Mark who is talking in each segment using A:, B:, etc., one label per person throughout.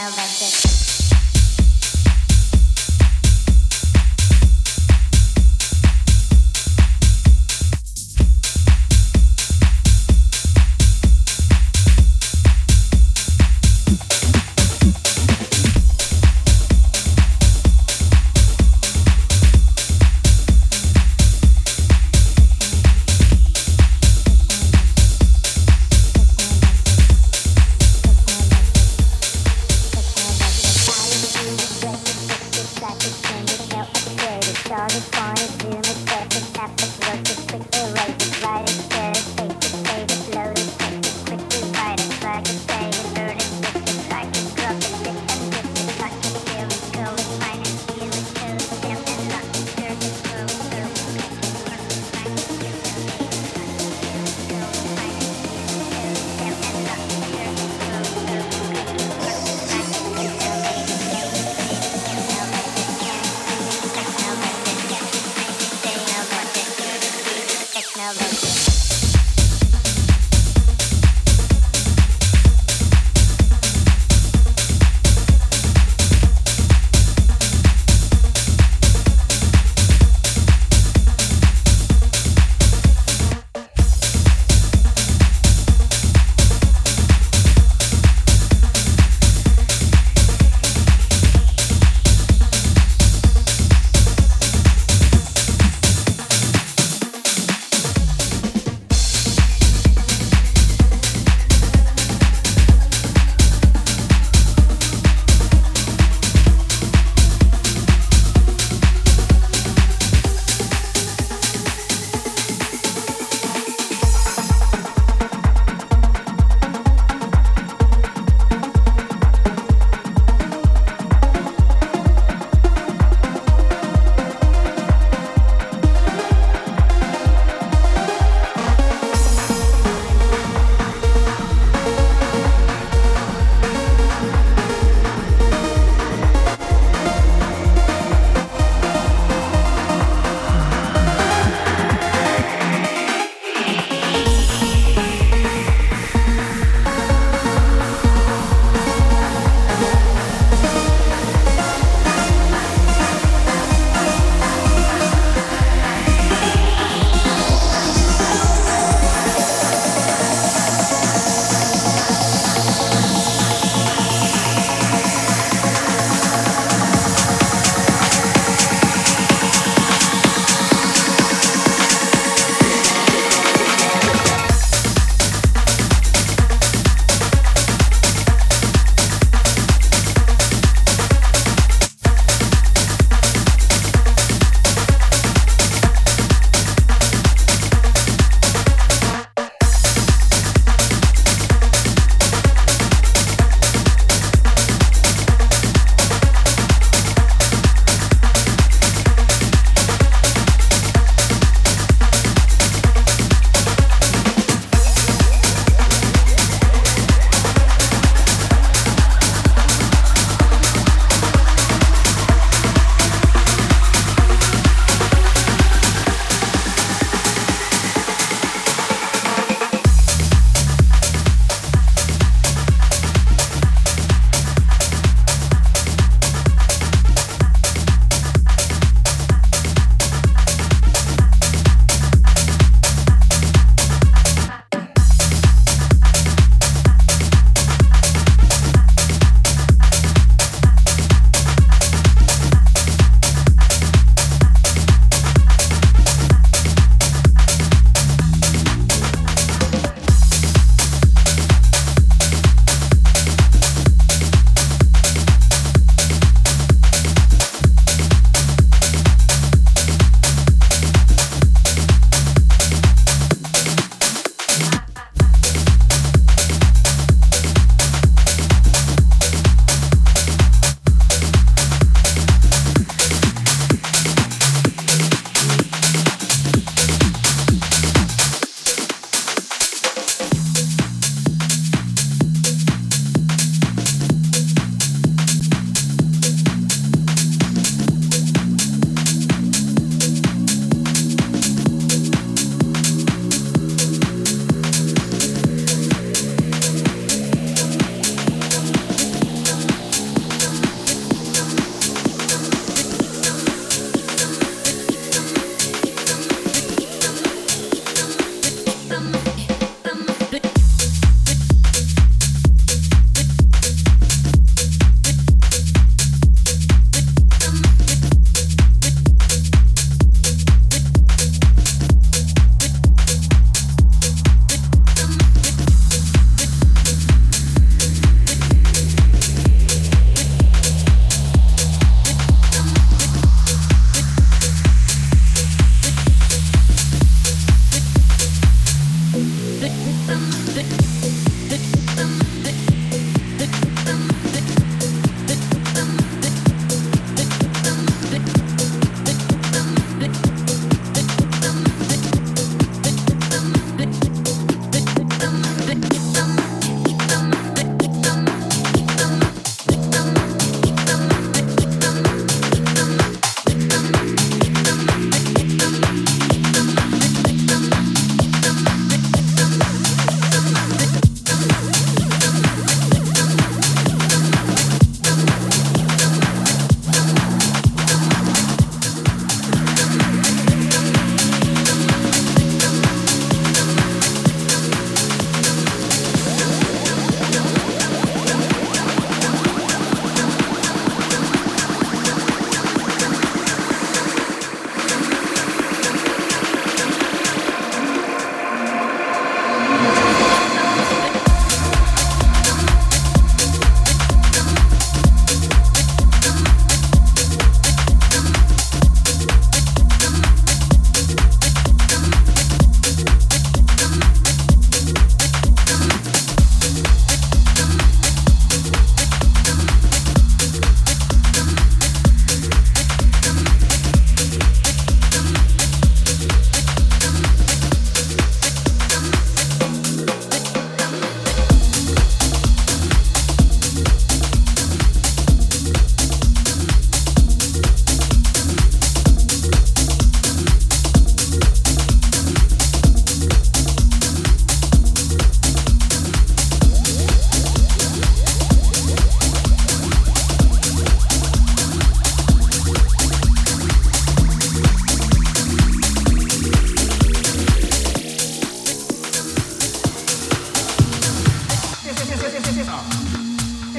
A: know about this.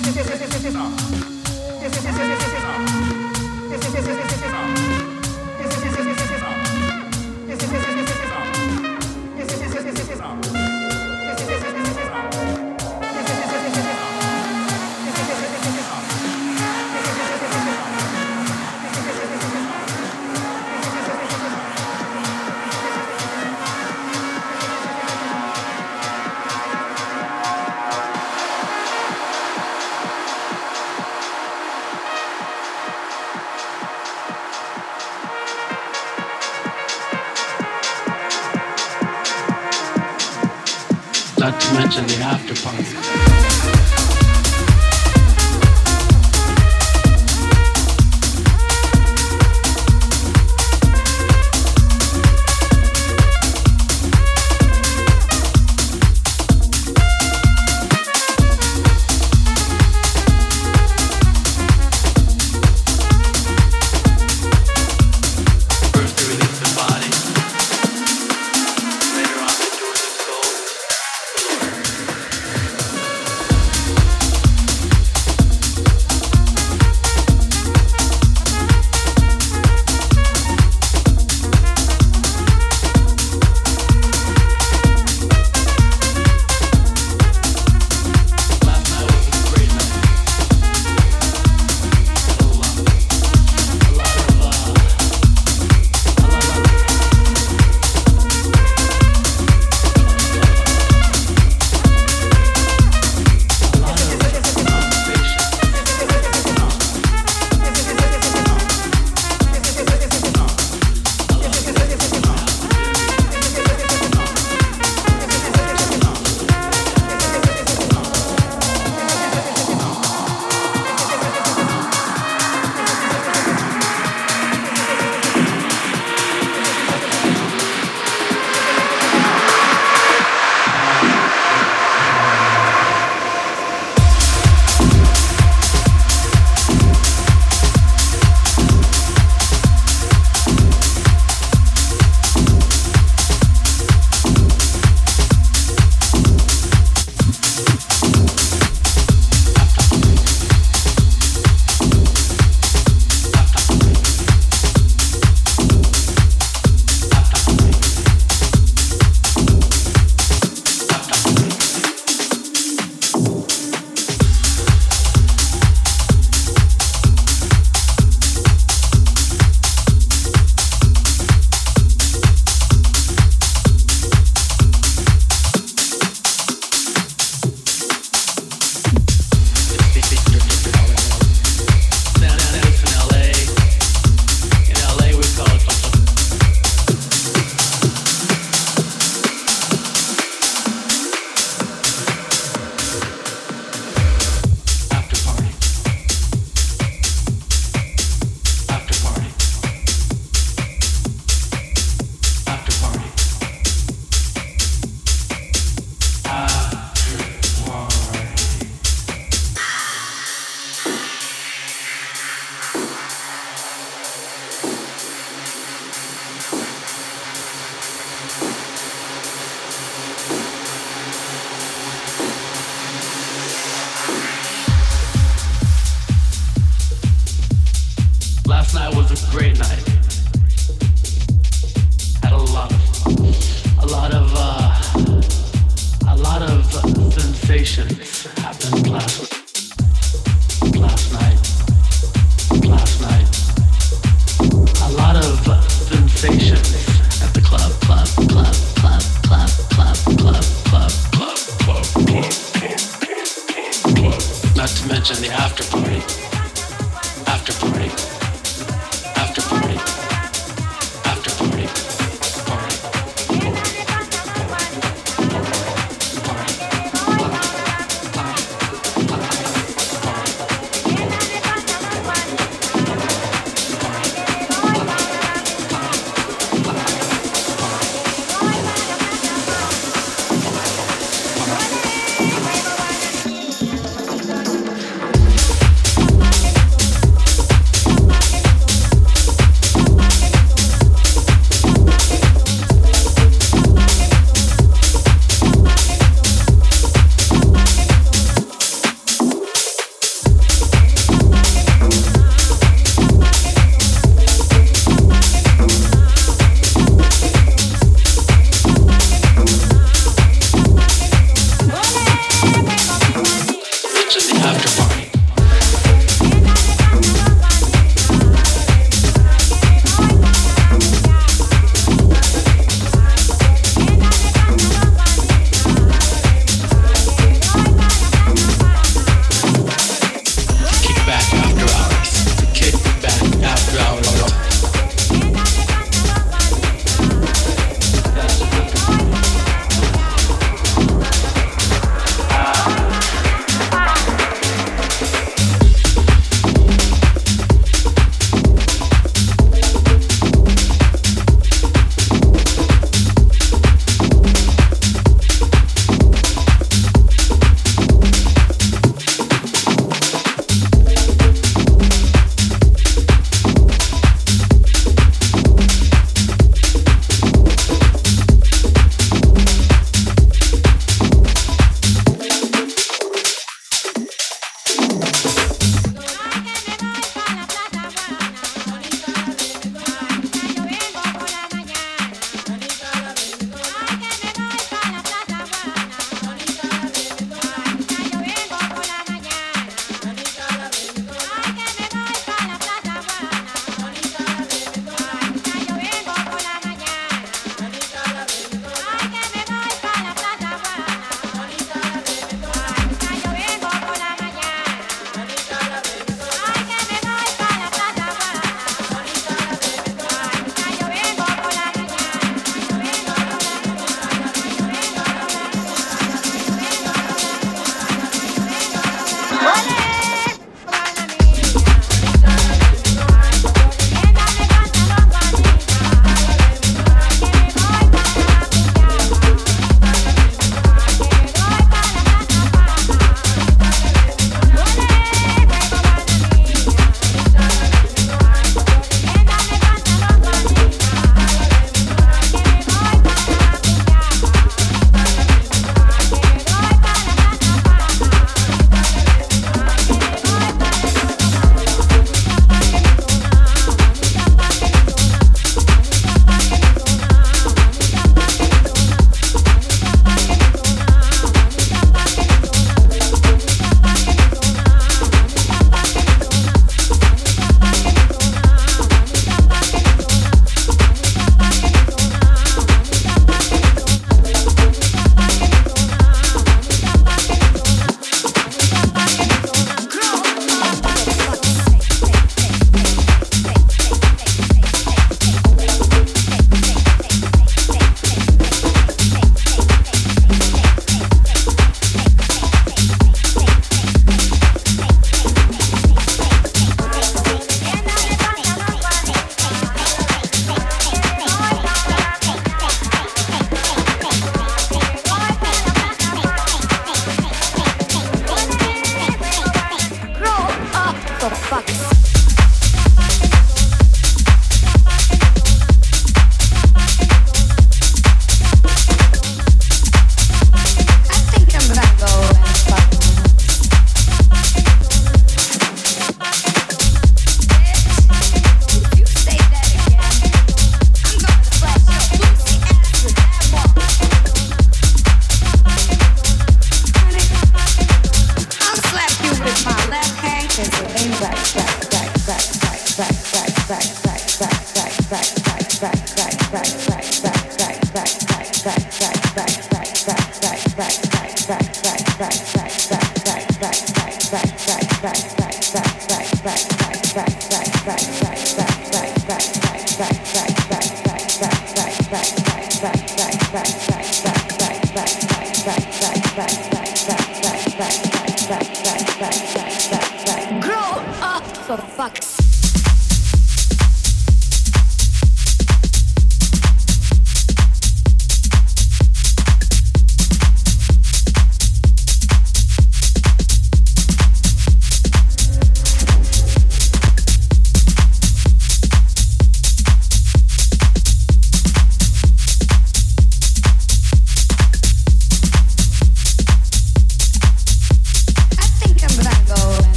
A: Não.
B: mention the after party.